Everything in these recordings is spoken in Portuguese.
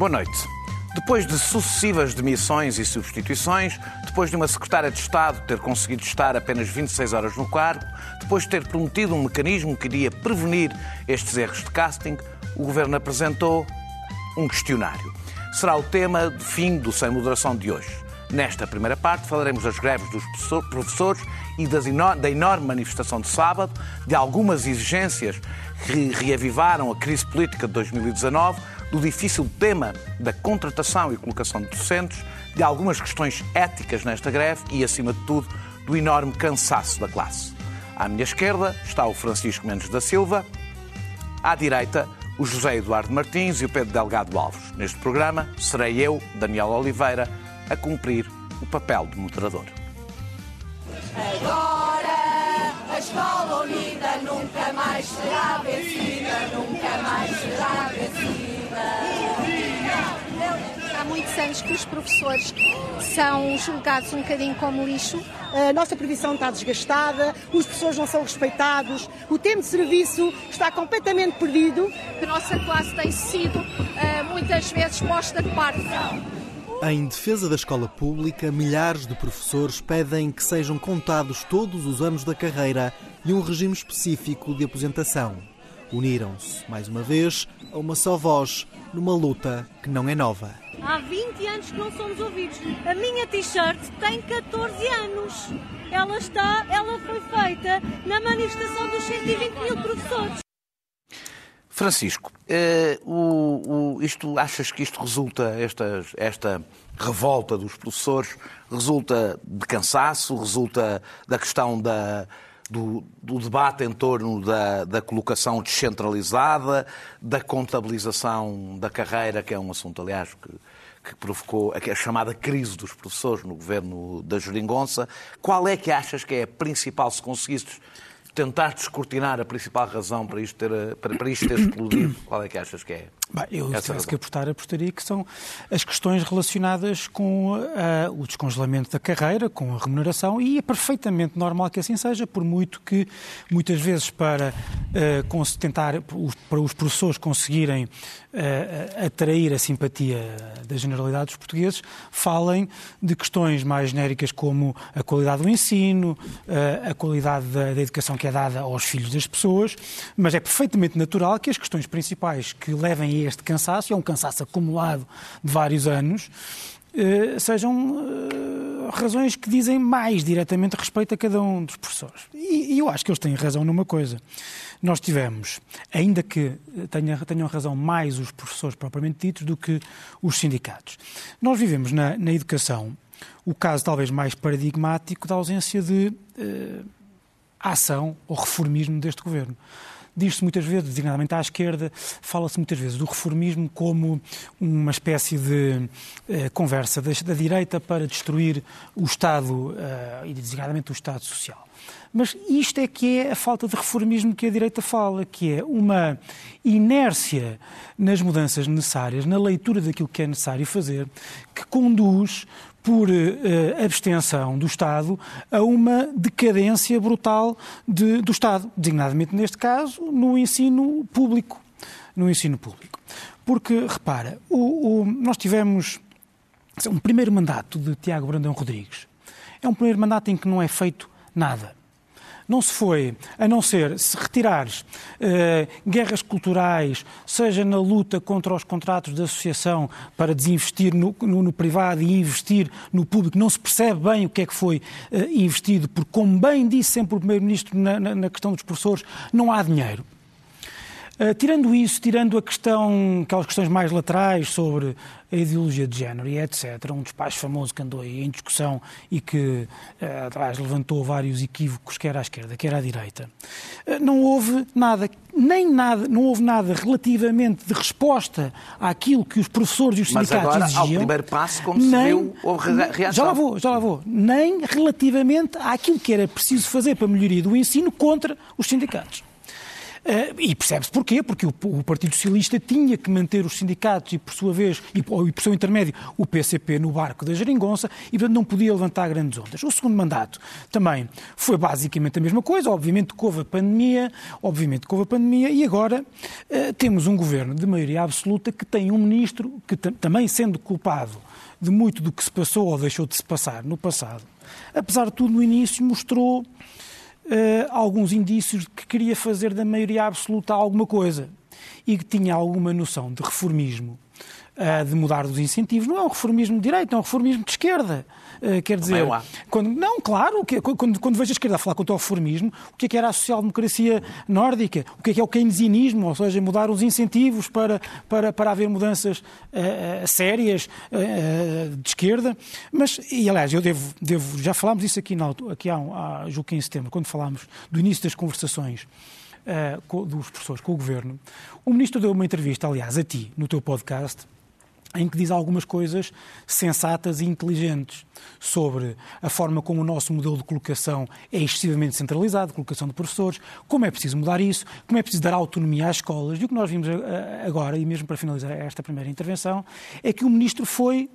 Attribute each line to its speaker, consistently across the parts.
Speaker 1: Boa noite. Depois de sucessivas demissões e substituições, depois de uma secretária de Estado ter conseguido estar apenas 26 horas no cargo, depois de ter prometido um mecanismo que iria prevenir estes erros de casting, o Governo apresentou um questionário. Será o tema de fim do Sem Moderação de hoje. Nesta primeira parte falaremos das greves dos professores e da enorme manifestação de sábado, de algumas exigências que reavivaram a crise política de 2019, do difícil tema da contratação e colocação de docentes, de algumas questões éticas nesta greve e, acima de tudo, do enorme cansaço da classe. À minha esquerda está o Francisco Mendes da Silva, à direita, o José Eduardo Martins e o Pedro Delgado Alves. Neste programa, serei eu, Daniel Oliveira, a cumprir o papel de moderador.
Speaker 2: Agora a escola unida nunca mais será vencida, nunca mais será vencida.
Speaker 3: Há muitos anos que os professores são julgados um bocadinho como lixo.
Speaker 4: A nossa previsão está desgastada, os professores não são respeitados, o tempo de serviço está completamente perdido.
Speaker 3: A nossa classe tem sido uh, muitas vezes posta de parte.
Speaker 5: Em defesa da escola pública, milhares de professores pedem que sejam contados todos os anos da carreira e um regime específico de aposentação. Uniram-se, mais uma vez, a uma só voz, numa luta que não é nova.
Speaker 6: Há 20 anos que não somos ouvidos. A minha t-shirt tem 14 anos. Ela está, ela foi feita na manifestação dos 120 mil professores.
Speaker 1: Francisco, eh, o, o, isto, achas que isto resulta, esta, esta revolta dos professores, resulta de cansaço, resulta da questão da, do, do, debate em torno da, da, colocação descentralizada, da contabilização da carreira, que é um assunto, aliás, que, que provocou a chamada crise dos professores no governo da Jeringonça. Qual é que achas que é a principal, se conseguisses tentar descortinar a principal razão para isto ter, para, para isto ter explodido? Qual é que achas que é?
Speaker 7: Bem, eu, se tivesse que apostar, apostaria que são as questões relacionadas com uh, o descongelamento da carreira, com a remuneração, e é perfeitamente normal que assim seja, por muito que, muitas vezes, para uh, tentar, para os professores conseguirem uh, atrair a simpatia da generalidade dos portugueses, falem de questões mais genéricas como a qualidade do ensino, a qualidade da, da educação que é dada aos filhos das pessoas, mas é perfeitamente natural que as questões principais que levem este cansaço, é um cansaço acumulado de vários anos, eh, sejam eh, razões que dizem mais diretamente respeito a cada um dos professores. E, eu acho que eles têm razão numa coisa. Nós tivemos, ainda que tenham, tenham razão mais os professores propriamente ditos do que os sindicatos, nós vivemos na, na educação o caso talvez mais paradigmático da ausência de uh, ação ou reformismo deste governo. Diz-se muitas vezes, designadamente à esquerda, fala-se muitas vezes do reformismo como uma espécie de eh, conversa da, da, direita para destruir o Estado, eh, e designadamente o Estado Social. Mas isto é que é a falta de reformismo que a direita fala, que é uma inércia nas mudanças necessárias, na leitura daquilo que é necessário fazer, que conduz por uh, abstenção do Estado a uma decadência brutal de, do Estado, designadamente neste caso no ensino público. No ensino público. Porque, repara, o, o, nós tivemos um primeiro mandato de Tiago Brandão Rodrigues. É um primeiro mandato em que não é feito nada não se foi, a não ser se retirares uh, guerras culturais, seja na luta contra os contratos de associação para desinvestir no, no, no privado e investir no público, não se percebe bem o que é que foi uh, investido, porque, como bem disse sempre o Primeiro-Ministro na, na, na questão dos professores, não há dinheiro. Uh, tirando isso, tirando a questão, aquelas questões mais laterais sobre a ideologia de género e etc., um despacho famoso que andou aí em discussão e que, uh, atrás, levantou vários equívocos, quer à esquerda, quer à direita, uh, não houve nada, nem nada, não houve nada relativamente de resposta àquilo que os professores e os
Speaker 1: Mas
Speaker 7: sindicatos
Speaker 1: agora,
Speaker 7: exigiam.
Speaker 1: ao primeiro passo, como nem, se viu, houve reação.
Speaker 7: Já lá vou, já lá vou. Nem relativamente àquilo que era preciso fazer para a melhoria do ensino contra os sindicatos. Eh, e percebe-se porquê, porque o, o, Partido Socialista tinha que manter os sindicatos e, por sua vez, e, e por seu intermédio, o PCP no barco da geringonça e, portanto, não podia levantar grandes ondas. O segundo mandato também foi basicamente a mesma coisa, obviamente que houve a pandemia, obviamente que houve a pandemia, e agora uh, temos um governo de maioria absoluta que tem um ministro que, também sendo culpado de muito do que se passou ou deixou de se passar no passado, apesar de tudo, no início mostrou alguns indícios de que queria fazer da maioria absoluta alguma coisa e que tinha alguma noção de reformismo, uh, de mudar os incentivos. Não é um reformismo de direita, é um reformismo de esquerda. Uh, quer dizer, quando, não, claro, que, quando, quando vejo a esquerda a falar contra o reformismo, o que é que era a social-democracia nórdica? O que é que é o keynesianismo? Ou seja, mudar os incentivos para, para, para haver mudanças uh, sérias de esquerda. Mas, e aliás, eu devo, devo já falámos isso aqui, na, aqui há, há julgo que em setembro, quando falámos do início das conversações uh, dos professores com o Governo, o Ministro deu uma entrevista, aliás, a ti, no teu podcast, em que diz algumas coisas sensatas e inteligentes sobre a forma como o nosso modelo de colocação é excessivamente centralizado, colocação de professores, como é preciso mudar isso, como é preciso dar autonomia às escolas. E o que nós vimos eh, agora, e mesmo para finalizar esta primeira intervenção, é que o Ministro foi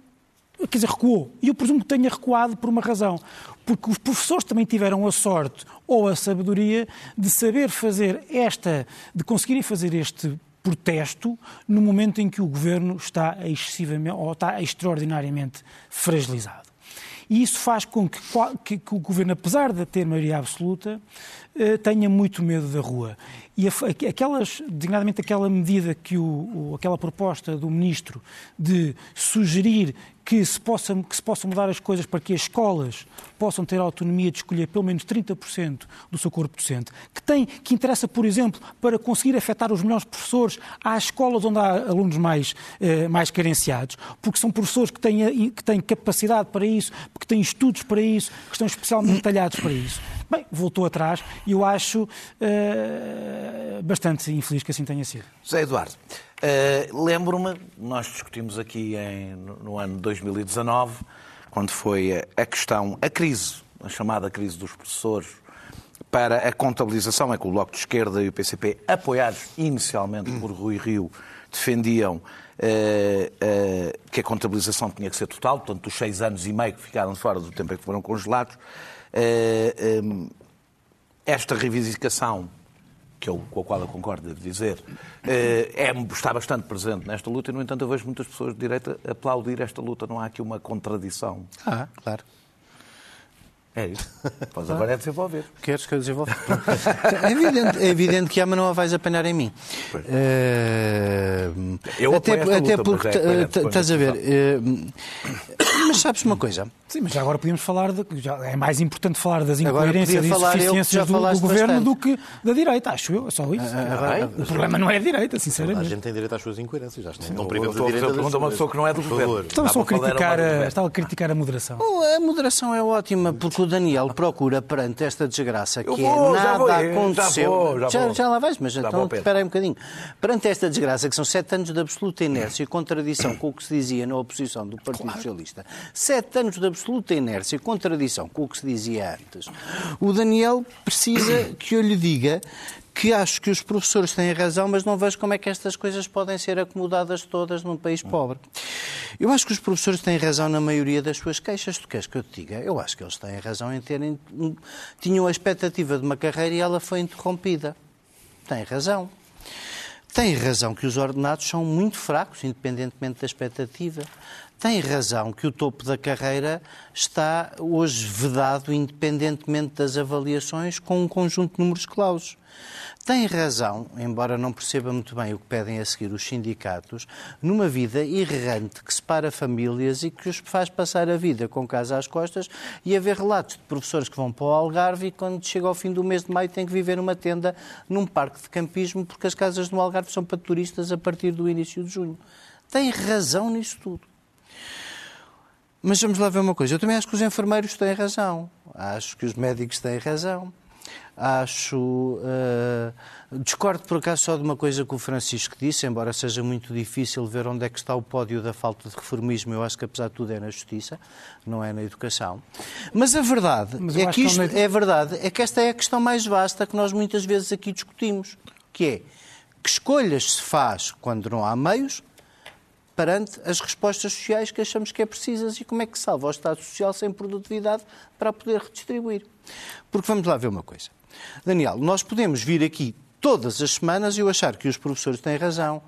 Speaker 7: quer dizer, recuou. E eu presumo que tenha recuado por uma razão. Porque os professores também tiveram a sorte ou a sabedoria de saber fazer esta, de conseguirem fazer este protesto no momento em que o governo está excessivamente ou está extraordinariamente fragilizado. E isso faz com que, que, que o governo, apesar de ter maioria absoluta, eh, tenha muito medo da rua. E aquelas, designadamente aquela medida que o, aquela proposta do ministro de sugerir que se, possa, que se possam mudar as coisas para que as escolas possam ter a autonomia de escolher pelo menos 30% do seu corpo docente, que, tem, que interessa, por exemplo, para conseguir afetar os melhores professores às escolas onde há alunos mais, eh, mais carenciados, porque são professores que têm, que têm capacidade para isso, que têm estudos para isso, que estão especialmente talhados para isso. Bem, voltou atrás e eu acho uh, bastante infeliz que assim tenha sido.
Speaker 1: José Eduardo, uh, lembro-me, nós discutimos aqui em, no, no ano 2019, quando foi a questão, a crise, a chamada crise dos professores, para a contabilização, é que o Bloco de Esquerda e o PCP, apoiados inicialmente por Rui Rio, defendiam uh, uh, que a contabilização tinha que ser total, portanto, dos seis anos e meio que ficaram fora do tempo em que foram congelados, eh, esta reivindicação, que eu, com a qual eu concordo, devo dizer, eh, é, está bastante presente nesta luta e, no entanto, eu vejo muitas pessoas de direita aplaudir esta luta. Não há aqui uma contradição.
Speaker 8: Ah, claro.
Speaker 1: É isso. Pois agora é desenvolver.
Speaker 8: Queres que eu desenvolva? é, evidente, é evidente que mas não a vais apanhar em mim.
Speaker 1: Uh, eu até,
Speaker 8: até luta, porque é estás a ver. Uh, mas sabes uma coisa?
Speaker 7: Sim, mas já agora podíamos falar de. Já é mais importante falar das incoerências e insuficiências do, do governo do que da direita, acho eu. É só isso. Ah, ah, o problema não é a direita, sinceramente.
Speaker 9: A gente tem direito às suas incoerências. Que
Speaker 1: não, não privamos a direita. Pergunta a uma pessoa que não é do governo.
Speaker 7: Estava só a criticar, a, estava a criticar a moderação.
Speaker 8: Oh, a moderação é ótima, porque o Daniel procura perante esta desgraça que vou, é nada aconteceu. Já, vou, já, já, já, lá vais, mas já então espera aí um bocadinho. Perante esta desgraça, que são sete anos de absoluta inércia e contradição com o que se dizia na oposição do Partido claro. Socialista, sete anos de absoluta inércia e contradição com o que se dizia antes, o Daniel precisa que eu lhe diga que acho que os professores têm razão, mas não vejo como é que estas coisas podem ser acomodadas todas num país pobre. Eu acho que os professores têm razão na maioria das suas queixas. Tu queres que eu te diga? Eu acho que eles têm razão em terem. tinham a expectativa de uma carreira e ela foi interrompida. Têm razão. Tem razão que os ordenados são muito fracos, independentemente da expectativa. Tem razão que o topo da carreira está hoje vedado, independentemente das avaliações, com um conjunto de números clausos. Tem razão, embora não perceba muito bem o que pedem a seguir os sindicatos, numa vida errante que separa famílias e que os faz passar a vida com casa às costas e haver relatos de professores que vão para o Algarve e quando chega ao fim do mês de maio têm que viver numa tenda num parque de campismo porque as casas no Algarve são para turistas a partir do início de junho. Tem razão nisso tudo. Mas vamos lá ver uma coisa. Eu também acho que os enfermeiros têm razão. Acho que os médicos têm razão. Acho. Uh, discordo por acaso só de uma coisa que o Francisco disse, embora seja muito difícil ver onde é que está o pódio da falta de reformismo. Eu acho que apesar de tudo é na justiça, não é na educação. Mas a verdade Mas é que isto que é verdade, é que esta é a questão mais vasta que nós muitas vezes aqui discutimos. que é que escolhas se faz quando não há meios perante as respostas sociais que achamos que é precisas e como é que salva o Estado Social sem produtividade para poder redistribuir. Porque vamos lá ver uma coisa. Daniel, nós podemos vir aqui todas as semanas e eu achar que os professores têm razão,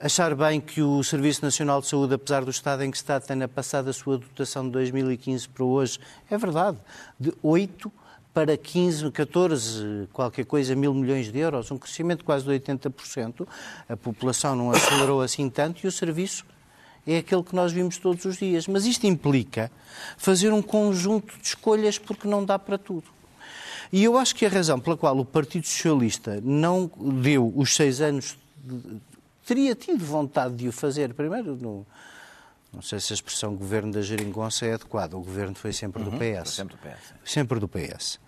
Speaker 8: achar bem que o Serviço Nacional de Saúde, apesar do estado em que está, tenha passado a sua dotação de 2015 para hoje, é verdade, de 8 para 15, 14, qualquer coisa, mil milhões de euros, um crescimento de quase de 80%. A população não acelerou assim tanto e o serviço é aquele que nós vimos todos os dias. Mas isto implica fazer um conjunto de escolhas porque não dá para tudo. E eu acho que a razão pela qual o Partido Socialista não deu os seis anos, de, teria tido vontade de o fazer, primeiro no, não sei se a expressão governo da geringonça é adequada. O governo foi sempre uhum, do PS.
Speaker 1: Sempre do PS.
Speaker 8: Sempre do PS.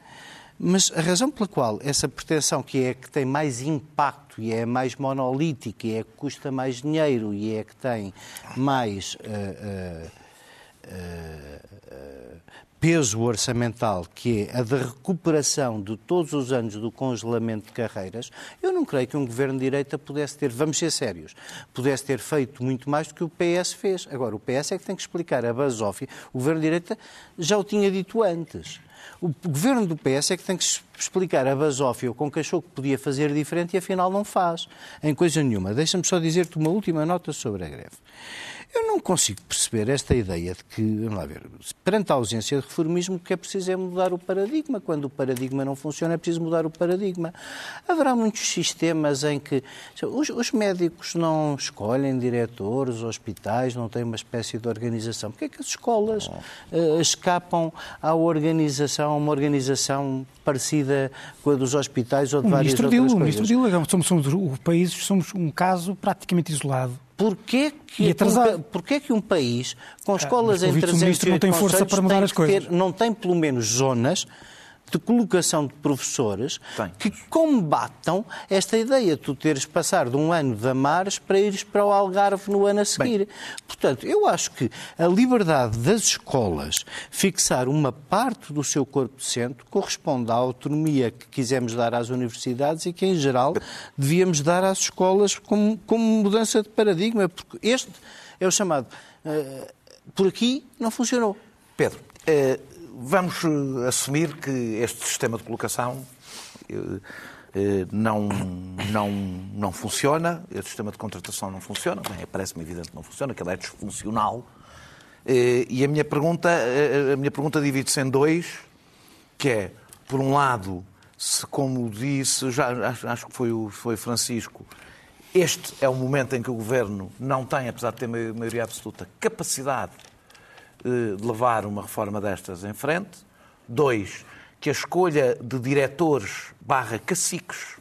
Speaker 8: Mas a razão pela qual essa pretensão, que é que tem mais impacto e é mais monolítica e é que custa mais dinheiro e é que tem mais uh, uh, uh, peso orçamental, que é a da recuperação de todos os anos do congelamento de carreiras, eu não creio que um governo de direita pudesse ter, vamos ser sérios, pudesse ter feito muito mais do que o PS fez. Agora, o PS é que tem que explicar a Basófia. O governo de direita já o tinha dito antes. O governo do PS é que tem que explicar a basófia com que achou que podia fazer diferente e afinal não faz, em coisa nenhuma. Deixa-me só dizer-te uma última nota sobre a greve. Eu não consigo perceber esta ideia de que, vamos lá ver, perante a ausência de reformismo, o que é preciso é mudar o paradigma. Quando o paradigma não funciona, é preciso mudar o paradigma. Haverá muitos sistemas em que os, os médicos não escolhem diretores, hospitais, não têm uma espécie de organização. Porquê é que as escolas uh, escapam à organização, a uma organização parecida com a dos hospitais ou de o várias outras
Speaker 7: Dilo,
Speaker 8: coisas? O
Speaker 7: ministro Dilo, somos, somos, o país, somos um caso praticamente isolado
Speaker 8: Porquê que, porquê, porquê que um país com ah, escolas ah, em 308
Speaker 7: não tem força para mudar as coisas?
Speaker 8: Ter, não tem pelo menos zonas de colocação de professores Tem. que combatam esta ideia de tu teres passar de um ano de Amares para ires para o Algarve no ano a seguir. Bem. Portanto, eu acho que a liberdade das escolas fixar uma parte do seu corpo docente corresponde à autonomia que quisemos dar às universidades e que, em geral, devíamos dar às escolas como, como mudança de paradigma, porque este é o chamado. Uh, por aqui não funcionou.
Speaker 1: Pedro, uh vamos eh, assumir que este sistema de colocação eh, eh, não, não, não funciona, este sistema de contratação não funciona, parece-me evidente que não funciona, que ele é disfuncional. E a minha pergunta, a minha pergunta divide-se em dois, que é, por um lado, se como disse, já, acho que foi o foi Francisco, este é o momento em que o Governo não tem, apesar de ter maioria absoluta, capacidade de levar uma reforma destas em frente. Dois, que a escolha de diretores barra caciques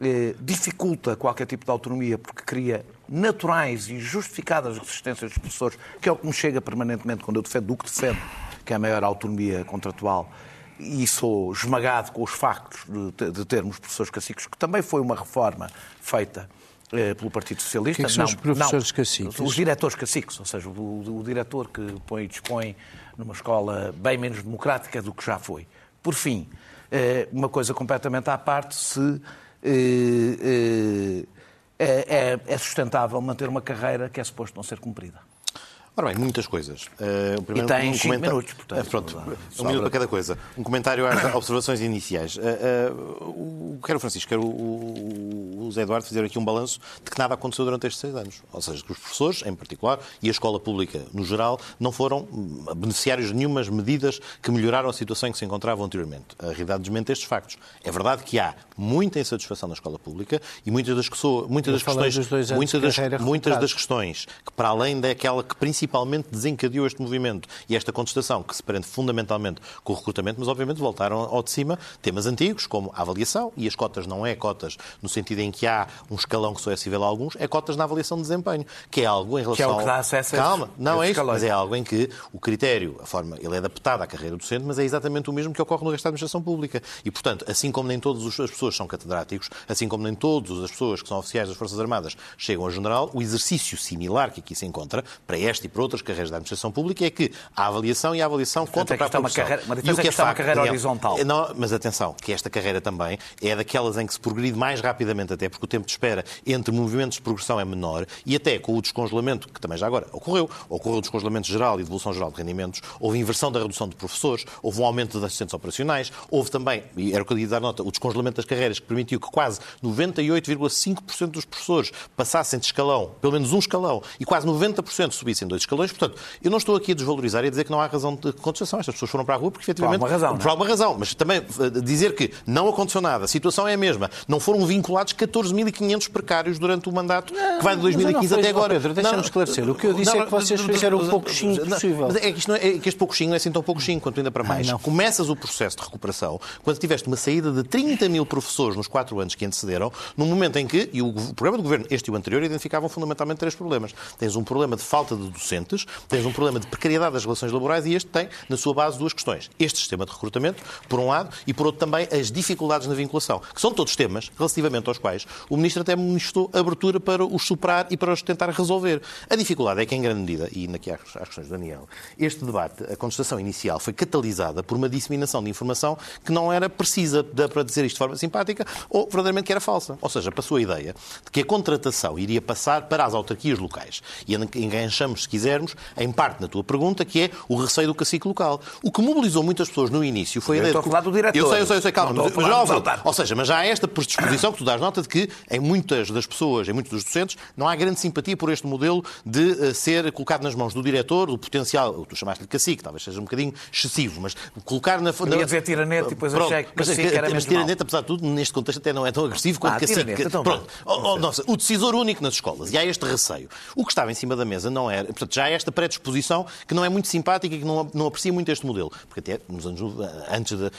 Speaker 1: eh, dificulta qualquer tipo de autonomia porque cria naturais e justificadas resistências dos professores, que é o que me chega permanentemente quando eu defendo o que defendo, que é a maior autonomia contratual, e sou esmagado com os factos de, de termos professores caciques, que também foi uma reforma feita eh, pelo Partido Socialista.
Speaker 8: Que, é são não, os professores não, caciques?
Speaker 1: Os diretores caciques, ou seja, o, o, diretor que põe e dispõe numa escola bem menos democrática do que já foi. Por fim, eh, uma coisa completamente à parte, se eh, é, é sustentável manter uma carreira que é suposto não ser cumprida.
Speaker 9: Ora bem, muitas coisas.
Speaker 1: Uh, primeiro, e tem um cinco minutos, portanto. Uh,
Speaker 9: pronto, um minuto para cada coisa. Um comentário às observações iniciais. Uh, uh, quero o Francisco, quero o, o Zé Eduardo fazer aqui um balanço de que nada aconteceu durante estes seis anos. Ou seja, que os professores, em particular, e a escola pública no geral, não foram beneficiários de nenhumas medidas que melhoraram a situação em que se encontravam anteriormente. A realidade desmente estes factos. É verdade que há muita insatisfação na escola pública e muitas das, muitas das questões, muitas das, muitas das questões que, para além daquela que principalmente principalmente desencadeou este movimento e esta contestação, que se prende fundamentalmente com o recrutamento, mas obviamente voltaram ao de cima temas antigos, como a avaliação, e as cotas não é cotas no sentido em que há um escalão que só é cível a alguns, é cotas na avaliação de desempenho, que é algo em relação...
Speaker 1: Que é o que dá acesso
Speaker 9: a Calma, não é isso, mas é algo em que o critério, a forma, ele é adaptado à carreira docente, mas é exatamente o mesmo que ocorre no resto da administração pública. E, portanto, assim como nem todas as pessoas são catedráticos, assim como nem todas as pessoas que são oficiais das Forças Armadas chegam a general, o exercício similar que aqui se encontra, para esta e para outras carreiras da administração pública é que a avaliação e a avaliação contra para a
Speaker 1: é uma carreira, uma e o que é, é uma carreira horizontal.
Speaker 9: Não, mas atenção, que esta carreira também é daquelas em que se progride mais rapidamente, até porque o tempo de espera entre movimentos de progressão é menor e até com o descongelamento, que também já agora ocorreu, ocorreu o descongelamento geral e devolução geral de rendimentos, houve inversão da redução de professores, houve um aumento de assistentes operacionais, houve também, e era o que eu ia dar nota, o descongelamento das carreiras que permitiu que quase 98,5% dos professores passassem de escalão, pelo menos um escalão, e quase 90% subissem dois escalões. Portanto, eu não estou aqui a desvalorizar e a dizer que não há razão de contestação. Estas pessoas foram para a rua porque, efetivamente... Por
Speaker 1: alguma razão.
Speaker 9: Por é? alguma razão. Mas também eh, dizer que não aconteceu nada, a situação é a mesma. Não foram vinculados 14.500 precários durante o mandato não, que vai de 2015 até agora.
Speaker 8: Pedro, deixa-me esclarecer. O que eu disse não, é que vocês fizeram o pouquinho possível.
Speaker 9: Mas é que, isto não é, é que este pouquinho não é assim tão pouquinho, quanto ainda para mais. Ai, Começas o processo de recuperação quando tiveste uma saída de 30 mil professores nos quatro anos que antecederam, num momento em que, e o programa do governo, este e o anterior, identificavam fundamentalmente três problemas. Tens um problema de falta de docentes, tens um problema de precariedade das relações laborais e este tem, na sua base, duas questões. Este sistema de recrutamento, por um lado, e por outro também as dificuldades na vinculação, que são todos temas relativamente aos quais o Ministro até manifestou abertura para os superar e para os tentar resolver. A dificuldade é que, em grande medida, e aqui às, às questões do Daniel, este debate, a contestação inicial foi catalisada por uma disseminação de informação que não era precisa, para dizer isto de forma simpática, ou verdadeiramente que era falsa. Ou seja, passou a ideia de que a contratação iria passar para as autarquias locais. E enganchamos, se quisermos, em parte na tua pergunta, que é o receio do cacique local. O que mobilizou muitas pessoas no início foi
Speaker 1: a
Speaker 9: ideia.
Speaker 1: Eu estou a falar do diretor.
Speaker 9: Eu sei, eu sei, eu sei, calma. Mas, mas, ou seja, mas já há esta predisposição que tu dás nota de que em muitas das pessoas, em muitos dos docentes, não há grande simpatia por este modelo de uh, ser colocado nas mãos do diretor, do potencial, tu chamaste-lhe cacique, talvez seja um bocadinho excessivo, mas colocar na...
Speaker 1: Eu ia dizer tiranete e depois achei que cacique mas, era
Speaker 9: Mas tiranete, apesar de tudo, neste contexto até não é tão agressivo quanto ah, cacique. Então, Pronto. Oh, oh, nossa, o decisor único nas escolas. E há este receio. O que estava em cima da mesa não era... Portanto, já há esta predisposição que não é muito simpática e que não, não aprecia muito este modelo. Porque até nos anos, antes, de,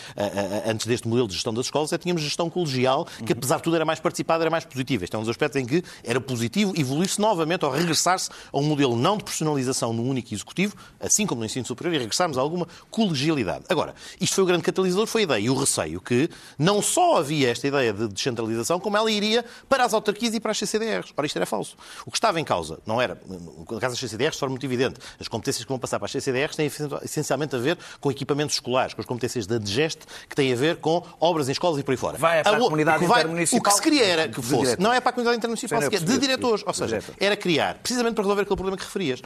Speaker 9: antes deste modelo de gestão das escolas, tínhamos gestão colegial, que apesar de tudo era mais participada, era mais positiva. Este é um dos aspectos em que era positivo evoluir-se novamente ou regressar-se a um modelo não de personalização no único executivo, assim como no ensino superior, e regressarmos a alguma colegialidade. Agora, isto foi o grande catalisador, foi a ideia e o receio que não só havia esta ideia de descentralização, como ela iria para as autarquias e para as CCDRs. Ora, isto era falso. O que estava em causa não era, no caso das CCDRs, de forma muito evidente, as competências que vão passar para as CCDRs têm essencialmente a ver com equipamentos escolares, com as competências da DGEST, que têm a ver com obras em escolas e por aí fora.
Speaker 1: Vai para a, a comunidade vai, intermunicipal.
Speaker 9: O que se queria era que fosse, não é para a comunidade intermunicipal, sequer, de diretores. Ou seja, era criar, precisamente para resolver aquele problema que referias.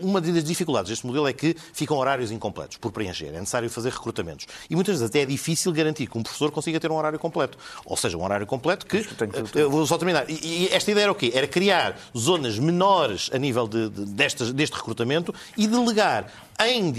Speaker 9: Uma das dificuldades deste modelo é que ficam horários incompletos por preencher. É necessário fazer recrutamentos. E muitas vezes até é difícil garantir que um professor consiga ter um horário completo. Ou seja, um horário completo que. Eu vou só terminar. E esta ideia era o quê? Era criar zonas menores a nível de, de, destas, deste recrutamento e delegar em,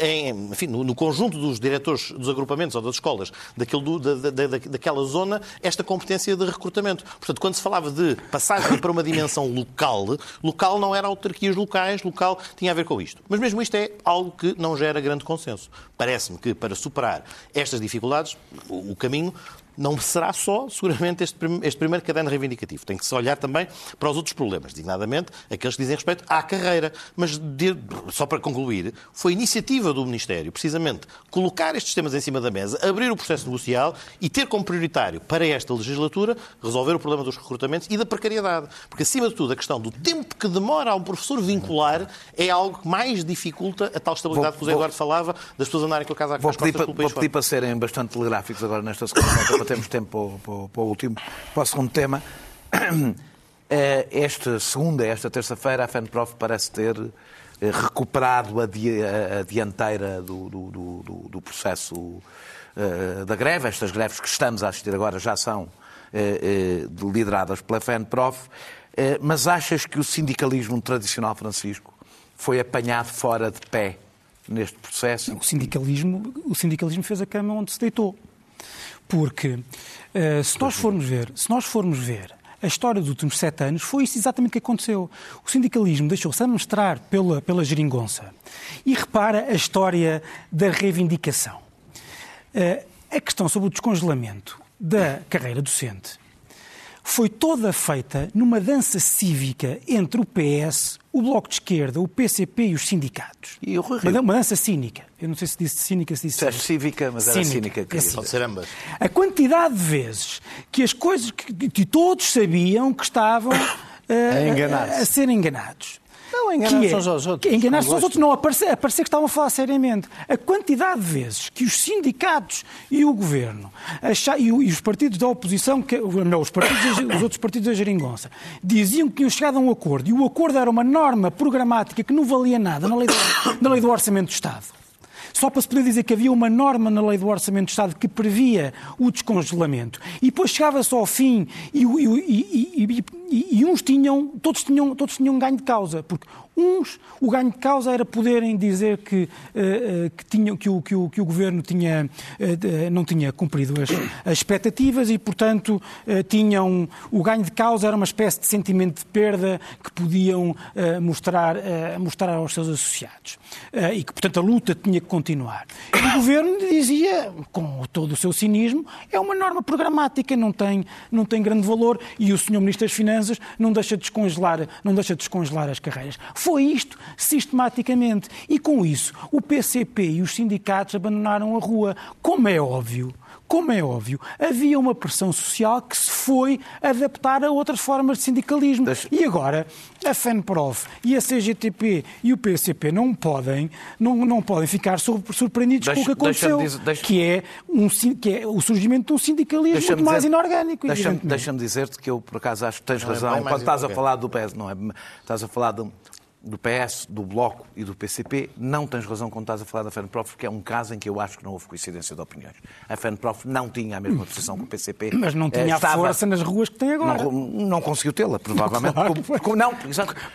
Speaker 9: em, enfim, no, no, conjunto dos diretores dos agrupamentos ou das escolas daquele, da, da, da, daquela zona esta competência de recrutamento. Portanto, quando se falava de passagem para uma dimensão local, local não era autarquias locais, local tinha a ver com isto. Mas mesmo isto é algo que não gera grande consenso. Parece-me que para superar estas dificuldades, o, o caminho não será só, seguramente, este, este primeiro caderno reivindicativo. Tem que se olhar também para os outros problemas, designadamente aqueles que dizem respeito à carreira. Mas, de, só para concluir, foi iniciativa do Ministério, precisamente, colocar estes temas em cima da mesa, abrir o processo negocial e ter como prioritário para esta legislatura resolver o problema dos recrutamentos e da precariedade. Porque, acima de tudo, a questão do tempo que demora a um professor vincular é algo que mais dificulta a tal estabilidade vou, que o Zé Eduardo falava, das pessoas andarem com a casa à
Speaker 1: vou pedir, para, vou pedir para serem bastante telegráficos agora nesta segunda temos tempo para o, para o último, para o segundo tema. Eh, esta segunda, esta terça-feira, a FENPROF parece ter eh, recuperado a, dianteira do, do, do, do processo eh, da greve. Estas greves que estamos a assistir agora já são lideradas pela FENPROF. Mas achas que o sindicalismo tradicional, Francisco, foi apanhado fora de pé neste processo?
Speaker 7: O sindicalismo, o sindicalismo fez a cama onde se deitou. Porque uh, se nós formos ver, se nós formos ver a história dos últimos sete anos, foi isso exatamente que aconteceu. O sindicalismo deixou-se amostrar pela, pela geringonça. E repara a história da reivindicação. Uh, a questão sobre o descongelamento da carreira docente foi toda feita numa dança cívica entre o PS, o Bloco de Esquerda, o PCP e os sindicatos.
Speaker 1: E o
Speaker 7: Rui Rio. Uma dança cínica. Eu não sei se disse cínica, se disse...
Speaker 1: Disseste cívica, mas cínica. era cínica. Que
Speaker 9: é Pode ser ambas.
Speaker 7: A quantidade de vezes que as coisas que, que todos sabiam que estavam uh, a, a, a, ser enganados.
Speaker 8: Não, enganaram-se é, uns aos outros.
Speaker 7: Enganaram-se aos outros, não, a parecer, a parecer que estavam a falar seriamente. A quantidade de vezes que os sindicatos e o governo achar, e, os partidos da oposição, que, não, os, partidos, os outros partidos da geringonça, diziam que tinham chegado a um acordo e o acordo era uma norma programática que não valia nada na lei do, na lei do Orçamento do Estado só para se poder dizer que havia uma norma na lei do Orçamento do Estado que previa o descongelamento. E depois chegava-se ao fim e, e, e, e, uns tinham, todos tinham, todos tinham ganho de causa, porque Uns, o ganho de causa era poderem dizer que, uh, que, tinha, que, o, que, o, que o governo tinha, uh, não tinha cumprido as, as expectativas e, portanto, tinham. O ganho de causa era uma espécie de sentimento de perda que podiam mostrar, mostrar aos seus associados. e que, portanto, a luta tinha que continuar. E o governo dizia, com todo o seu cinismo, é uma norma programática, não tem, não tem grande valor e o Sr. Ministro das Finanças não deixa de descongelar, não deixa de descongelar as carreiras. Foi isto sistematicamente. E com isso, o PCP e os sindicatos abandonaram a rua. Como é óbvio, como é óbvio, havia uma pressão social que se foi adaptar a outras formas de sindicalismo. Deixa... E agora, a FENPROF e a CGTP e o PCP não podem, não, não podem ficar surpreendidos deixa, com o que aconteceu, dizer, deixa... que, é um, que é o surgimento de um sindicalismo muito mais dizer, inorgânico.
Speaker 1: Deixa-me deixa dizer-te que eu, por acaso, acho que tens não é razão. É Quando estás a falar do PS, não é? Estás a falar de do PS, do Bloco e do PCP, não tens razão quando estás a falar da FENPROF, porque é um caso em que eu acho que não houve coincidência de opiniões. A FENPROF não tinha a mesma posição que o PCP.
Speaker 7: Mas não tinha estava... a força nas ruas que tem agora.
Speaker 1: Não, não conseguiu tê-la, provavelmente. Claro. Porque,
Speaker 7: não,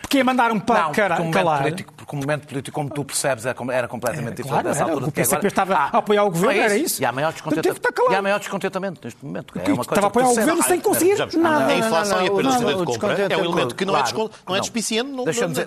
Speaker 7: porque mandaram para não,
Speaker 1: cara, porque calar. Político, porque o momento político, como tu percebes, era completamente é, diferente claro, dessa altura.
Speaker 7: O PCP agora... estava a apoiar o governo, era isso.
Speaker 1: E há maior descontentamento, e há maior descontentamento neste momento.
Speaker 7: É uma estava a apoiar o governo sem conseguir nada.
Speaker 9: A inflação e a perda de compra é um elemento que não é despiciente.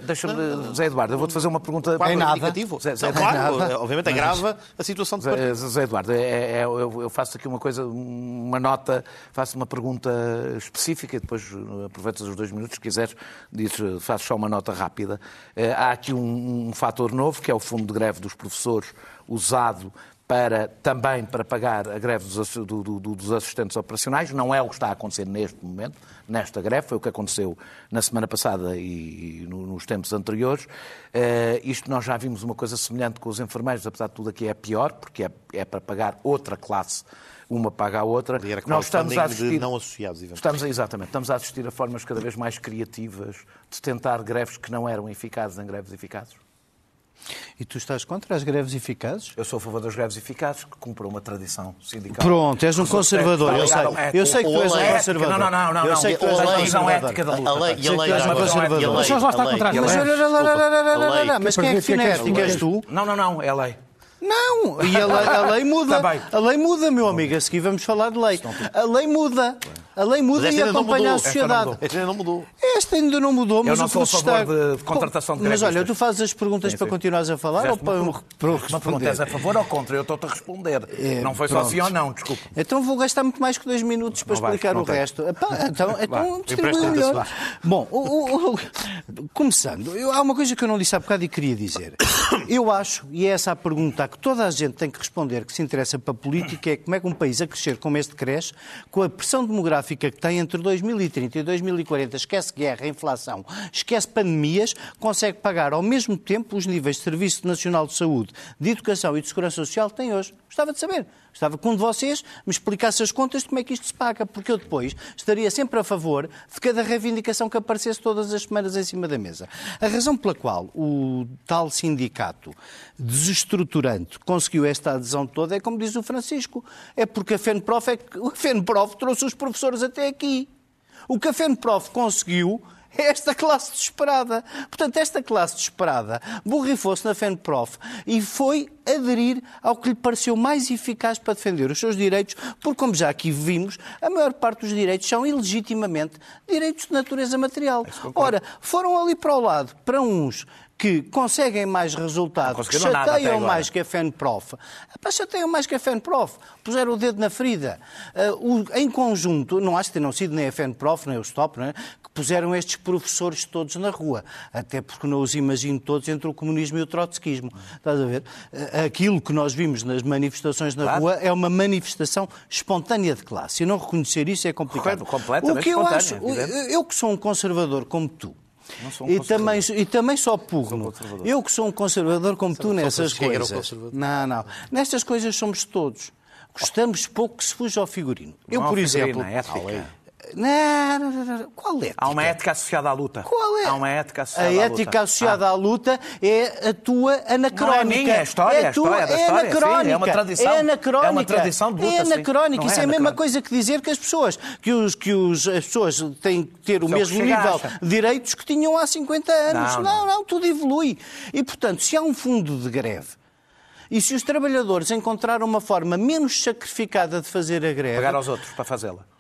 Speaker 1: Deixa-me dizer, Eduardo, eu vou-te fazer uma pergunta
Speaker 9: é nada. indicativo. Zé, Zé, claro, nada. obviamente agrava a situação de
Speaker 1: Zé, Zé Eduardo, é, é, eu, eu, faço aqui uma coisa, uma nota, faço uma pergunta específica e depois aproveitas os dois minutos, se quiseres, dizes, faço só uma nota rápida. Eh, há aqui um, um fator novo, que é o fundo de greve dos professores usado para, também para pagar a greve dos, do, do, dos, assistentes operacionais. Não é o que está a acontecer neste momento, nesta greve, foi o que aconteceu na semana passada e, e nos tempos anteriores. Uh, isto nós já vimos uma coisa semelhante com os enfermeiros, apesar de tudo aqui é pior, porque é, é para pagar outra classe uma paga a outra.
Speaker 9: Nós estamos a assistir, não associados,
Speaker 1: estamos exatamente, estamos a assistir a formas cada vez mais criativas de tentar greves que não eram eficazes em greves eficazes.
Speaker 8: E tu estás contra as greves eficazes?
Speaker 1: Eu sou a favor das greves eficazes, que cumprem uma tradição sindical.
Speaker 8: Pronto, és um conservador, eu sei. Eu sei que tu és um conservador.
Speaker 1: Não, não, não. Eu sei que tu és um conservador. ética da luta. A lei, e a lei.
Speaker 7: Mas lá está contra
Speaker 8: Mas Mas quem é que define a ética? És tu?
Speaker 1: Não, não, não, é a lei.
Speaker 8: Não, e a lei, a lei muda. Tá a lei muda, meu amigo. A seguir vamos falar de lei. A lei muda. A lei muda e acompanha a sociedade.
Speaker 9: Esta ainda não mudou.
Speaker 8: Esta ainda não mudou, mas
Speaker 1: Eu não
Speaker 8: sou
Speaker 1: a favor de, de contratação de
Speaker 8: Mas olha, tu fazes as perguntas sim, sim. para continuares a falar ou para,
Speaker 1: responder? Mas a favor ou contra? Eu estou-te a responder. É, não foi só sim ou não, desculpa.
Speaker 8: Então vou gastar muito mais que dois minutos para explicar o resto. Então, então distribui melhor. Bom, o, o, começando, eu, há uma coisa que eu não disse há bocado e queria dizer. Eu acho, e é essa a pergunta que toda a gente tem que responder, que se interessa para a política, é como é que um país a crescer como este cresce, com a pressão demográfica que tem entre 2030 e 2040 esquece guerra, inflação, esquece pandemias, consegue pagar ao mesmo tempo os níveis de Serviço Nacional de Saúde, de Educação e de Segurança Social que tem hoje. Gostava de saber. Gostava que um de vocês me explicasse as contas de como é que isto se paga, porque eu depois estaria sempre a favor de cada reivindicação que aparecesse todas as semanas em cima da mesa. A razão pela qual o tal sindicato desestruturante conseguiu esta adesão toda é como diz o Francisco, é porque a FENPROF, é que, a FENPROF trouxe os professores até aqui. O que a FENPROF conseguiu é esta classe desesperada. Portanto, esta classe desesperada borrifou-se na FENPROF e foi aderir ao que lhe pareceu mais eficaz para defender os seus direitos, porque, como já aqui vimos, a maior parte dos direitos são ilegitimamente direitos de natureza material. Ora, foram ali para o lado, para uns que conseguem mais resultados, que chateiam mais que a FENPROF. Chateiam mais que a FENPROF. Puseram o dedo na ferida. Uh, o, em conjunto, não acho que tenham sido nem a FENPROF, nem o STOP, é? que puseram estes professores todos na rua. Até porque não os imagino todos entre o comunismo e o trotskismo. Estás a ver? Uh, aquilo que nós vimos nas manifestações na claro. rua é uma manifestação espontânea de classe. E não reconhecer isso é complicado.
Speaker 1: Completamente
Speaker 8: o que eu acho, eu que sou um conservador como tu, Um e, também, e também só pugno. Eu que sou um conservador como tu nessas coisas. Não, não. Nestas coisas somos todos. Gostamos pouco que se fuja ao figurino. Eu, por exemplo.
Speaker 1: É ética.
Speaker 8: Não, não, não, Qual ética?
Speaker 1: Há uma ética associada à luta.
Speaker 8: Qual é?
Speaker 1: Há uma ética associada
Speaker 8: à
Speaker 1: luta.
Speaker 8: A ética associada ah. à luta é a tua anacrónica. Não é
Speaker 1: minha, é a história, é a tua, é, a história, é anacrónica. Sim, é uma tradição.
Speaker 8: É anacrónica.
Speaker 1: É uma tradição de luta,
Speaker 8: É anacrónica. Isso é, é a mesma coisa que dizer que as pessoas, que, os, que os, as pessoas têm que ter o Só mesmo nível de direitos que tinham há 50 anos. Não, não, não, tudo evolui. E, portanto, se há um fundo de greve e se os trabalhadores encontraram uma forma menos sacrificada de fazer a greve...
Speaker 1: Pagar aos outros para fazê-la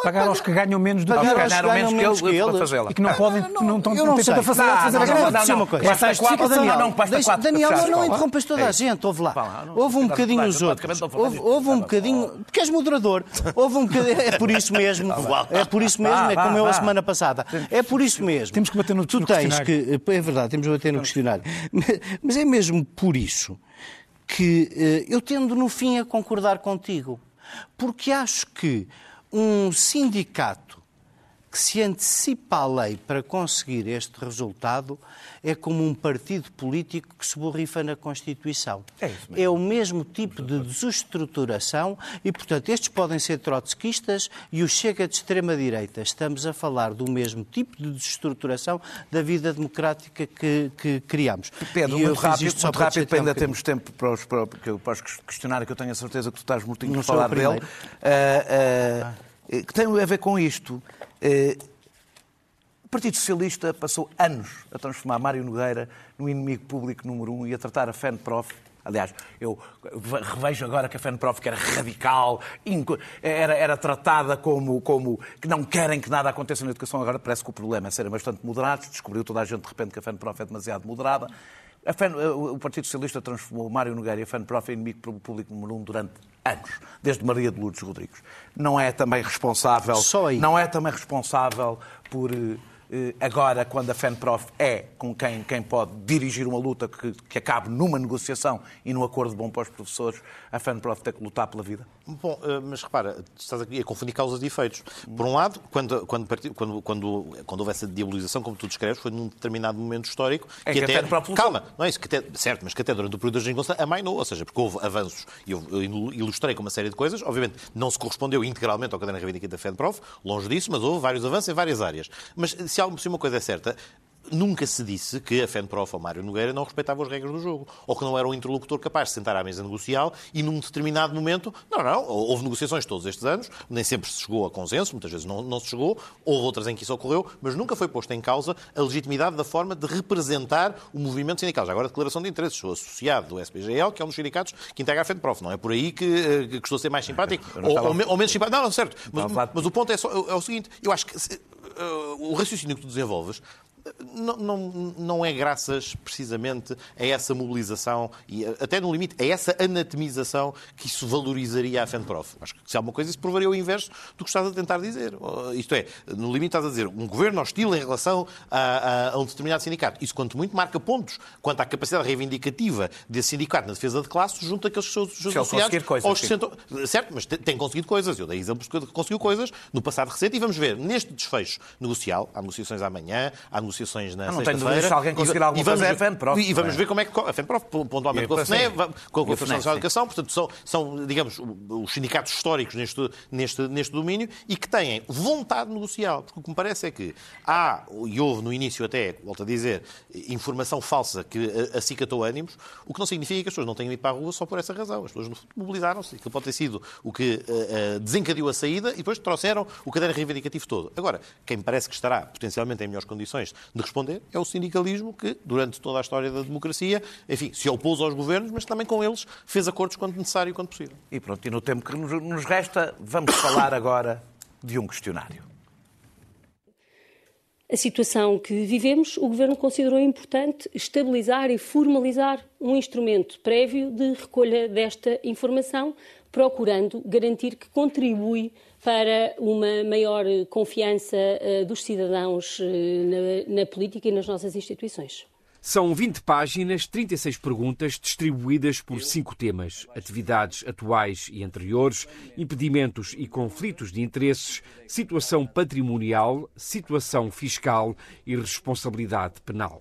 Speaker 7: pagar aos que ganham menos do
Speaker 1: que
Speaker 7: eles.
Speaker 1: ganharam menos, menos que ele, para
Speaker 7: fazê-la. E que não podem, não, estão, têm tanta facilidade de fazer a greve.
Speaker 8: Não, não. Basta quatro, Daniel. Daniel, não interrompas toda a gente, ouve lá. Houve um bocadinho os outros. Houve um bocadinho, porque és moderador, houve um bocadinho, é por isso mesmo, é por isso mesmo, é como eu a semana passada. É por isso mesmo.
Speaker 7: Temos que bater no
Speaker 8: Tu tens que, é verdade, temos que bater no questionário. Mas é mesmo por isso que eh, eu tendo no fim a concordar contigo. Porque acho que um sindicato que se antecipa à lei para conseguir este resultado é como um partido político que se borrifa na Constituição. É, é, o mesmo tipo de desestruturação e, portanto, estes podem ser trotskistas e o Chega de extrema-direita. Estamos a falar do mesmo tipo de desestruturação da vida democrática que, que criamos.
Speaker 1: Pedro, e muito rápido, muito rápido para ainda um temos tempo para os, para, para os questionários que eu tenho a certeza que tu estás mortinho para falar dele. Uh, uh, que tem a ver com isto. Uh, o Partido Socialista passou anos a transformar Mário Nogueira no inimigo público número um e a tratar a FENPROF Aliás, eu revejo agora que a FENPROF, era radical, era, era tratada como, como que não querem que nada aconteça na educação, agora parece que o problema é serem bastante moderados. Descobriu toda a gente de repente que a FENPROF é demasiado moderada. FEN, o Partido Socialista transformou Mário Nogueira e a FENPROF em inimigo público número um durante anos, desde Maria de Lourdes Rodrigues. Não é também responsável, não é também responsável por eh, agora, quando a FENPROF é com quem, quem pode dirigir uma luta que, que acabe numa negociação e num acordo bom para os professores, a FENPROF tem que lutar pela vida?
Speaker 9: Bom, eh, mas repara, estás aqui a confundir causas e efeitos. Por um lado, quando, quando, quando, quando, quando houve essa diabolização, como tu descreves, foi num determinado momento histórico
Speaker 1: é que, que
Speaker 9: até...
Speaker 1: até
Speaker 9: calma, não é isso, que até, certo, mas que até durante o período da Geringonça amainou, ou seja, porque houve avanços, e eu ilustrei com uma série de coisas, obviamente não se correspondeu integralmente ao caderno reivindicativa da FENPROF, longe disso, mas houve vários avanços em várias áreas. Mas se, se uma coisa é certa, nunca se disse que a FENPROF ou Mário Nogueira não respeitavam as regras do jogo, ou que não era um interlocutor capaz de sentar à mesa negocial e num determinado momento, não, não, houve negociações todos estes anos, nem sempre se chegou a consenso, muitas vezes não, não se chegou, houve outras em que isso ocorreu, mas nunca foi posto em causa a legitimidade da forma de representar o movimento sindical. Já agora, a declaração de interesses, sou associado do SPGL, que é um dos sindicatos que integra a FENPROF, não é por aí que, eh, que estou a ser mais simpático, ou, ou, ou, menos simpático, não, não, certo, mas, mas o ponto é, só, é o seguinte, eu acho que uh, o raciocínio que tu desenvolves não, não, não é graças precisamente a essa mobilização e até no limite a essa anatomização que isso valorizaria a FENPROF. Acho que se há uma coisa, isso provaria o inverso do que estás a tentar dizer. Isto é, no limite estás a dizer um governo hostil em relação a, a, a um determinado sindicato. Isso, quanto muito, marca pontos quanto à capacidade reivindicativa desse sindicato na defesa de classe junto àqueles que são os associados
Speaker 1: coisas,
Speaker 9: sentam... Certo, mas tem conseguido coisas. Eu dei exemplos que conseguiu coisas no passado recente e vamos ver neste desfecho negocial, há negociações amanhã, há negociações negociações na
Speaker 1: Não tenho dúvidas se alguém conseguir alguma coisa é a FENPROF.
Speaker 9: E vamos ver como é que a FENPROF, pontualmente com a FNE, com a Fundação de Educação, portanto, são, são, digamos, os sindicatos históricos neste, neste, neste domínio e que têm vontade negocial. Porque o que me parece é que há, e houve no início até, volto a dizer, informação falsa que acicatou ânimos, o que não significa que as pessoas não tenham ido para a rua só por essa razão. As pessoas mobilizaram-se. Aquilo pode ter sido o que desencadeou a saída e depois trouxeram o caderno reivindicativo todo. Agora, quem me parece que estará potencialmente em melhores condições de responder é o sindicalismo que, durante toda a história da democracia, enfim, se opôs aos governos, mas também com eles fez acordos quando necessário e quando possível.
Speaker 1: E pronto, e no tempo que nos resta, vamos falar agora de um questionário.
Speaker 10: A situação que vivemos, o Governo considerou importante estabilizar e formalizar um instrumento prévio de recolha desta informação, procurando garantir que contribui para uma maior confiança uh, dos cidadãos uh, na, na, política e nas nossas instituições.
Speaker 11: São 20 páginas, 36 perguntas, distribuídas por cinco temas: atividades atuais e anteriores, impedimentos e conflitos de interesses, situação patrimonial, situação fiscal e responsabilidade penal.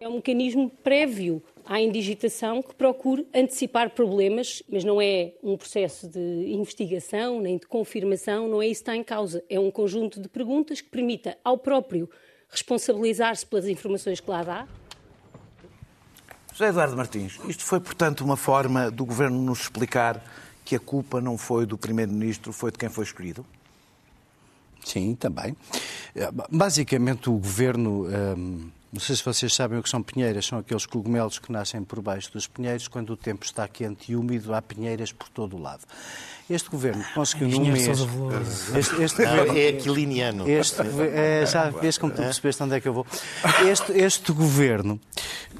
Speaker 10: É um mecanismo prévio à indigitação que procure antecipar problemas, mas não é um processo de investigação nem de confirmação, não é isso que está em causa. É um conjunto de perguntas que permita ao próprio responsabilizar-se pelas informações que lá dá,
Speaker 1: José Eduardo Martins, isto foi, portanto, uma forma do Governo nos explicar que a culpa não foi do Primeiro-Ministro, foi de quem foi escolhido?
Speaker 8: Sim, também. Basicamente, o Governo. Hum, não sei se vocês sabem o que são pinheiras. São aqueles cogumelos que nascem por baixo dos pinheiros. Quando o tempo está quente e úmido, há pinheiras por todo o lado. Este governo conseguiu num mês.
Speaker 9: Este, este Não, governo, é aquiliniano.
Speaker 8: Este, é, já vês como tu percebeste onde é que eu vou. Este, este governo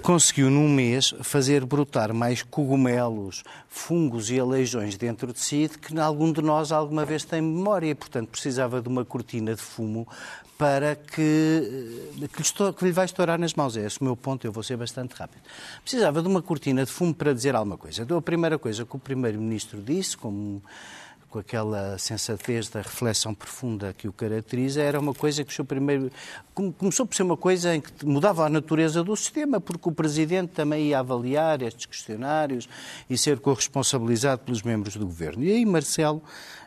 Speaker 8: conseguiu num mês fazer brotar mais cogumelos, fungos e aleijões dentro de si de que algum de nós alguma vez tem memória e, portanto, precisava de uma cortina de fumo para que, que, lhe, estou, que lhe vai estourar nas mãos. É esse o meu ponto, eu vou ser bastante rápido. Precisava de uma cortina de fumo para dizer alguma coisa. Então, a primeira coisa que o Primeiro-Ministro disse, como com aquela sensatez da reflexão profunda que o caracteriza, era uma coisa que o seu primeiro. Começou por ser uma coisa em que mudava a natureza do sistema, porque o Presidente também ia avaliar estes questionários e ser corresponsabilizado pelos membros do Governo. E aí Marcelo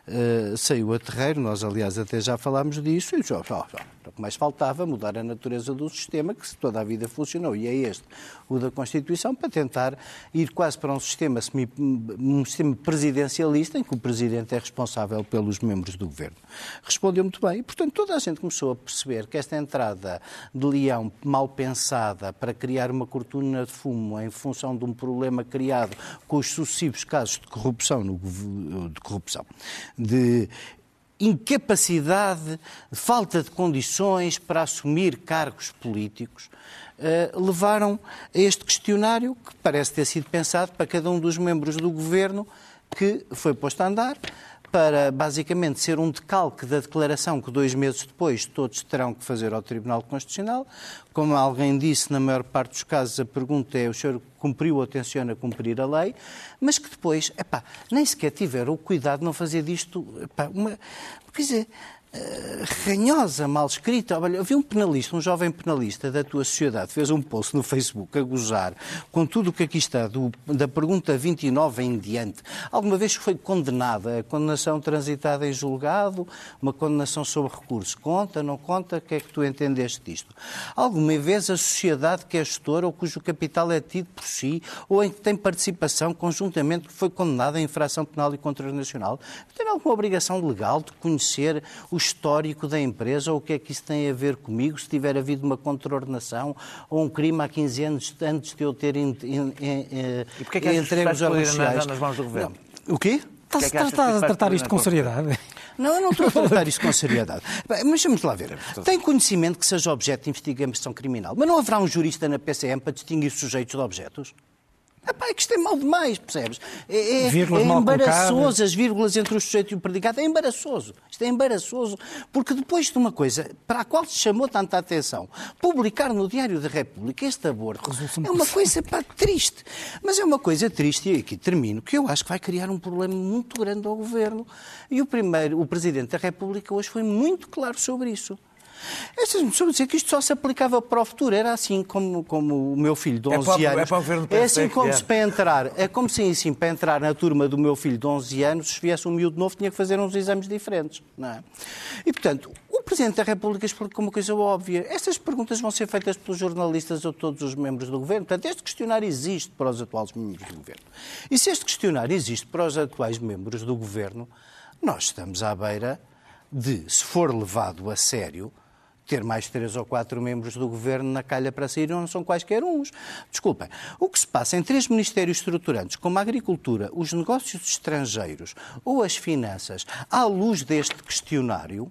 Speaker 8: uh, saiu a terreiro, nós aliás até já falámos disso, e já, já, já, o que mais faltava mudar a natureza do sistema, que toda a vida funcionou, e é este, o da Constituição, para tentar ir quase para um sistema, um sistema presidencialista, em que o Presidente é responsável pelos membros do Governo. Respondeu muito bem, e portanto toda a gente começou a perceber que esta entrada de leão mal pensada para criar uma cortina de fumo em função de um problema criado com os sucessivos casos de corrupção, no, de corrupção, de incapacidade, falta de condições para assumir cargos políticos, eh, levaram a este questionário que parece ter sido pensado para cada um dos membros do governo que foi posto a andar para basicamente ser um decalque da declaração que dois meses depois todos terão que fazer ao Tribunal Constitucional. Como alguém disse, na maior parte dos casos a pergunta é o senhor cumpriu ou tenciona cumprir a lei, mas que depois, epá, nem sequer tiveram o cuidado de não fazer disto epá, uma... Quer dizer, ranhosa, mal escrita. Olha, vi um penalista, um jovem penalista da tua sociedade, fez um post no Facebook a gozar com tudo o que aqui está, do, da pergunta 29 em diante. Alguma vez foi condenada, a condenação transitada em julgado, uma condenação sobre recurso. Conta, não conta? O que é que tu entendeste disto? Alguma vez a sociedade que é gestora ou cujo capital é tido por si ou em que tem participação conjuntamente foi condenada em infração penal e contranacional, tem alguma obrigação legal de conhecer o histórico da empresa ou o que é que isso tem a ver comigo, se tiver havido uma contraordenação ou um crime há 15 anos antes de eu ter in, in, in,
Speaker 1: e porquê é que entregue os órgãos sociais.
Speaker 8: Nas
Speaker 1: mãos do governo?
Speaker 8: Não. O quê?
Speaker 7: Está-se é a tratar isto com seriedade.
Speaker 8: Não, eu não estou a tratar isto com seriedade. Mas vamos lá ver. Tem conhecimento que seja objeto de investigação criminal, mas não haverá um jurista na PCM para distinguir sujeitos de objetos? Epá, é que isto é mal demais, percebes? É, é, é embaraçoso as vírgulas entre o sujeito e o predicado. É embaraçoso. Isto é embaraçoso. Porque depois de uma coisa para a qual se chamou tanta atenção, publicar no Diário da República este aborto é uma coisa pá, triste. Mas é uma coisa triste, e aqui termino, que eu acho que vai criar um problema muito grande ao Governo. E o primeiro, o Presidente da República hoje foi muito claro sobre isso. Estas pessoas dizer que isto só se aplicava para o futuro. Era assim como, como o meu filho de 11 é para, anos. É, para o governo é assim como se para entrar, é como se assim, para entrar na turma do meu filho de 11 anos, se viesse um miúdo novo, tinha que fazer uns exames diferentes. Não é? E, portanto, o Presidente da República explicou uma coisa óbvia. Estas perguntas vão ser feitas pelos jornalistas ou todos os membros do Governo. Portanto, este questionário existe para os atuais membros do Governo. E se este questionário existe para os atuais membros do Governo, nós estamos à beira de, se for levado a sério, ter mais três ou quatro membros do governo na calha para sair, não são quaisquer uns. Desculpem. O que se passa em três ministérios estruturantes, como a agricultura, os negócios estrangeiros ou as finanças, à luz deste questionário,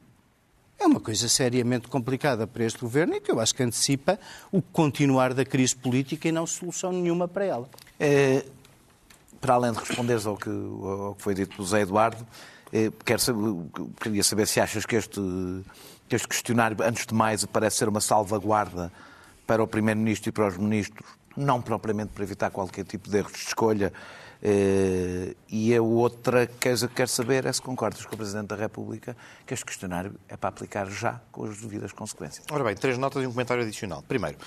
Speaker 8: é uma coisa seriamente complicada para este governo e que eu acho que antecipa o continuar da crise política e não solução nenhuma para ela.
Speaker 1: É, para além de responderes ao que, ao que foi dito pelo José Eduardo, é, quero saber, queria saber se achas que este que este questionário, antes de mais, parece ser uma salvaguarda para o Primeiro-Ministro e para os Ministros, não propriamente para evitar qualquer tipo de erros de escolha. Eh, e a outra coisa que quero saber é se concordas com o Presidente da República que este questionário é para aplicar já com as devidas consequências.
Speaker 9: Ora bem, três notas e um comentário adicional. Primeiro,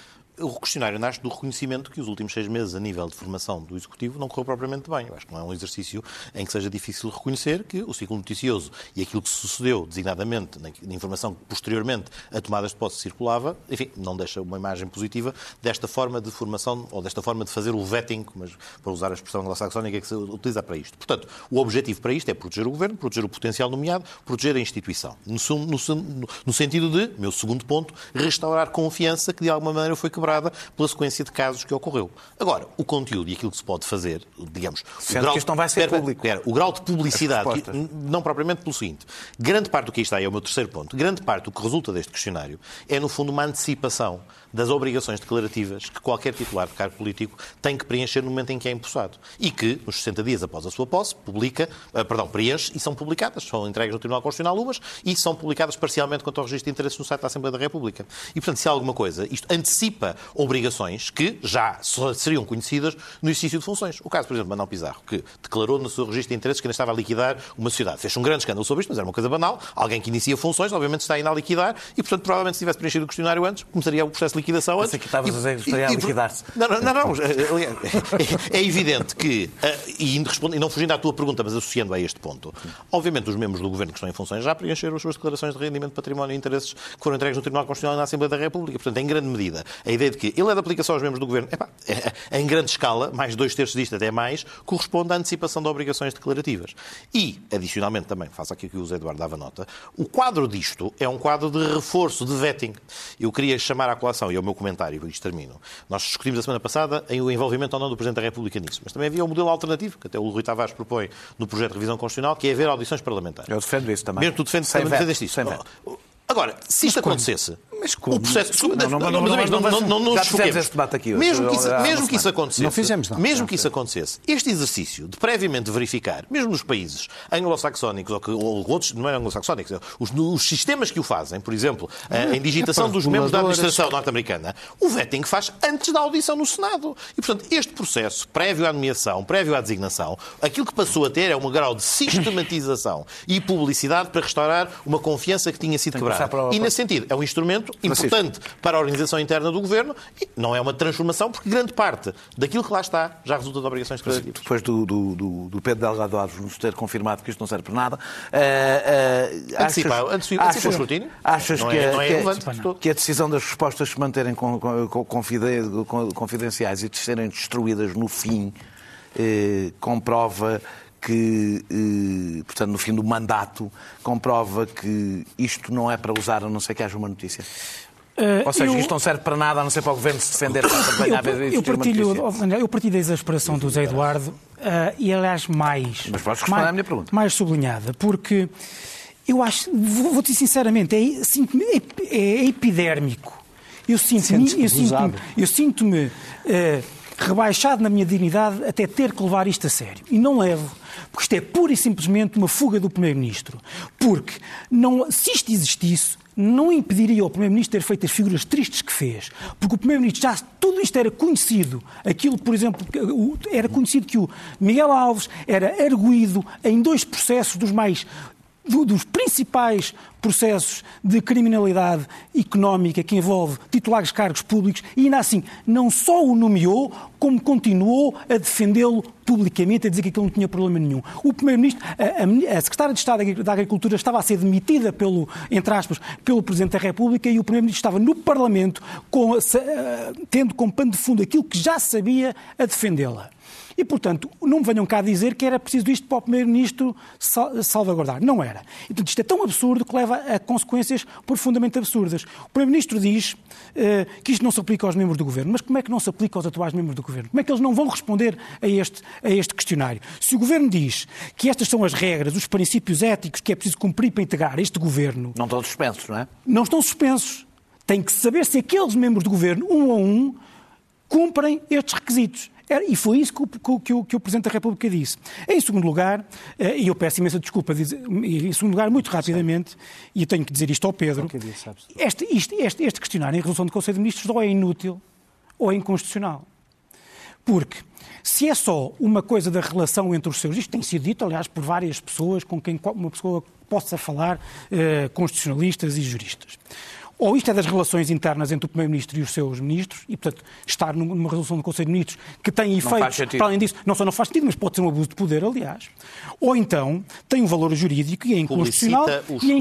Speaker 9: o questionário nasce do reconhecimento que os últimos seis meses, a nível de formação do Executivo, não correu propriamente bem. Eu acho que não é um exercício em que seja difícil reconhecer que o ciclo noticioso e aquilo que sucedeu, designadamente, na informação que posteriormente a tomadas de posse circulava, enfim, não deixa uma imagem positiva desta forma de formação ou desta forma de fazer o vetting, mas para usar a expressão anglo-saxónica que se utiliza para isto. Portanto, o objetivo para isto é proteger o Governo, proteger o potencial nomeado, proteger a instituição. No, no, no sentido de, meu segundo ponto, restaurar confiança que de alguma maneira foi quebrada pela sequência de casos que ocorreu. Agora, o conteúdo e aquilo que se pode fazer, digamos...
Speaker 1: Sendo o grau, que isto não vai ser pera, público.
Speaker 9: Pera, o grau de publicidade, não propriamente pelo seguinte, grande parte do que está aí é o meu terceiro ponto, grande parte do que resulta deste questionário é, no fundo, uma antecipação das obrigações declarativas que qualquer titular de cargo político tem que preencher no momento em que é empossado. E que, nos 60 dias após a sua posse, publica, uh, perdão, preenche e são publicadas. São entregues no Tribunal Constitucional umas e são publicadas parcialmente quanto ao registro de interesses no site da Assembleia da República. E, portanto, se há alguma coisa, isto antecipa obrigações que já seriam conhecidas no exercício de funções. O caso, por exemplo, de Manuel Pizarro, que declarou no seu registro de interesses que ainda estava a liquidar uma sociedade. Fez um grande escândalo sobre isto, mas era uma coisa banal. Alguém que inicia funções, obviamente, está ainda a liquidar e, portanto, provavelmente, se tivesse preenchido o questionário antes, começaria o processo liquidação antes.
Speaker 1: que estavas a dizer que estaria a liquidar-se.
Speaker 9: Não, não, não. não. É, é, evidente que, eh, e não fugindo à tua pergunta, mas associando a este ponto, obviamente os membros do Governo que estão em funções já preencheram as suas declarações de rendimento, património e interesses que foram entregues no Tribunal Constitucional e na Assembleia da República. Portanto, em grande medida, a ideia de que ele é de aplicação aos membros do Governo, epá, é, em grande escala, mais dois terços disto até mais, corresponde à antecipação de obrigações declarativas. E, adicionalmente também, faço aqui o que o José Eduardo dava nota, o quadro disto é um quadro de reforço, de vetting. Eu queria chamar à colação, e ao meu comentário, e isto termino, nós discutimos a semana passada em o envolvimento ou não do Presidente da República nisso, mas também havia um modelo alternativo, que até o Rui Tavares propõe no projeto de revisão constitucional, que é haver audições parlamentares.
Speaker 1: Eu defendo isso também.
Speaker 9: Mesmo tu defendes, também defendes isso. Agora, se isto acontecesse,
Speaker 1: mas como?
Speaker 9: O processo...
Speaker 1: Não, não, não, não, não, não, Já fizemos este debate aqui.
Speaker 9: Mesmo que isso, mesmo que isso acontecesse...
Speaker 1: Não fizemos, não.
Speaker 9: Mesmo que isso acontecesse, este exercício de previamente verificar, mesmo nos países anglo-saxónicos, ou, ou outros, não é anglo-saxónicos, os, os sistemas que o fazem, por exemplo, a, em digitação dos membros da administração norte-americana, o vetting faz antes da audição no Senado. E, portanto, este processo, prévio à nomeação, prévio à designação, aquilo que passou a ter é um grau de sistematização e publicidade para restaurar uma confiança que tinha sido quebrada. E, nesse sentido, é um instrumento importante para a organização interna do governo e não é uma transformação, porque grande parte daquilo que lá está já resulta de obrigações declarativas.
Speaker 1: Depois do, do, do, do Pedro Delgado Alves nos ter confirmado que isto não serve para nada, uh,
Speaker 9: uh, achas, antecipa, achas, o escrutínio?
Speaker 1: Achas que, é, que, que, a decisão das respostas se manterem confidenciais e de serem destruídas no fim eh, comprova que, eh, portanto, no fim do mandato, comprova que isto não é para usar a não ser que haja uma notícia? Uh, Ou seja, eu... isto não serve para nada, a não ser para o Governo se defender para
Speaker 7: a eu, eu, partilho, eu partilho da exasperação do Zé Eduardo uh, e, aliás, mais...
Speaker 1: Mas podes responder mais, à minha pergunta.
Speaker 7: Mais sublinhada, porque eu acho, vou-te sinceramente, é, é, é epidérmico. Eu sinto-me... Eu sinto-me... Eu sinto-me uh, rebaixado na minha dignidade até ter que levar isto a sério. E não levo. Porque isto é pura e simplesmente uma fuga do Primeiro-Ministro. Porque não, se isto existisse, não impediria ao Primeiro-Ministro ter feito as figuras tristes que fez. Porque o Primeiro-Ministro já tudo isto era conhecido. Aquilo, por exemplo, era conhecido que o Miguel Alves era arguído em dois processos dos mais dos principais processos de criminalidade económica que envolve titulares de cargos públicos e ainda assim não só o nomeou, como continuou a defendê-lo publicamente, a dizer que aquilo não tinha problema nenhum. O Primeiro-Ministro, a, a, Secretária de Estado da Agricultura estava a ser demitida pelo, entre aspas, pelo Presidente da República e o Primeiro-Ministro estava no Parlamento com, tendo como pano de fundo aquilo que já sabia a defendê-la. E, portanto, não me venham cá dizer que era preciso isto para o Primeiro-Ministro salvaguardar. Não era. E, portanto, isto é tão absurdo que leva a consequências profundamente absurdas. O Primeiro-Ministro diz uh, que isto não se aplica aos membros do Governo. Mas como é que não se aplica aos atuais membros do Governo? Como é que eles não vão responder a este, a este questionário? Se o Governo diz que estas são as regras, os princípios éticos que é preciso cumprir para integrar este Governo...
Speaker 1: Não estão suspensos, não é?
Speaker 7: Não estão suspensos. Tem que saber se aqueles membros do Governo, um a um, cumprem estes requisitos. E foi isso que o, que, o, que o, Presidente da República disse. Em segundo lugar, eh, e eu peço imensa desculpa, em segundo lugar, muito rapidamente, e eu tenho que dizer isto ao Pedro, este, este, este, este questionário em resolução do Conselho de Ministros ou é inútil ou é inconstitucional. Porque se é só uma coisa da relação entre os seus, isto tem sido dito, aliás, por várias pessoas com quem uma pessoa possa falar, eh, constitucionalistas e juristas ou isto é das relações internas entre o Primeiro-Ministro e os seus ministros, e, portanto, estar numa resolução do Conselho de Ministros que tem efeitos, para além disso, não só não faz sentido, mas pode ser um abuso de poder, aliás. Ou então tem um valor jurídico e é inconstitucional. E é,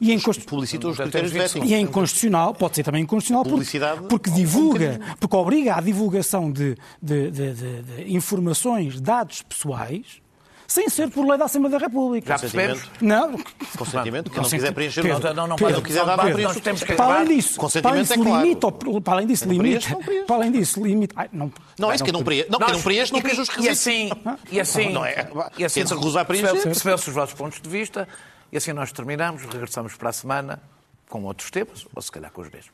Speaker 7: e é
Speaker 9: Publicita os critérios
Speaker 7: de E é inconstitucional, pode ser também inconstitucional, porque, porque divulga, porque obriga à divulgação de, de, de, de informações, dados pessoais, sem ser por lei da Assembleia da República.
Speaker 9: Já percebemos?
Speaker 7: Não.
Speaker 9: Consentimento, que não quiser preencher Pedro, não, não, não, não quiser dar
Speaker 7: para preencher. Para além disso, consentimento para além disso, é claro. para além disso, limite, para além disso, limite,
Speaker 9: não, não, é isso que não preenche, não, não preenche, não preenche os requisitos.
Speaker 1: E assim, e assim, não é,
Speaker 9: e assim se recusar a preencher.
Speaker 1: Percebeu-se os vossos pontos de vista, e assim nós terminamos, regressamos para a semana com outros temas, ou se calhar com os mesmos.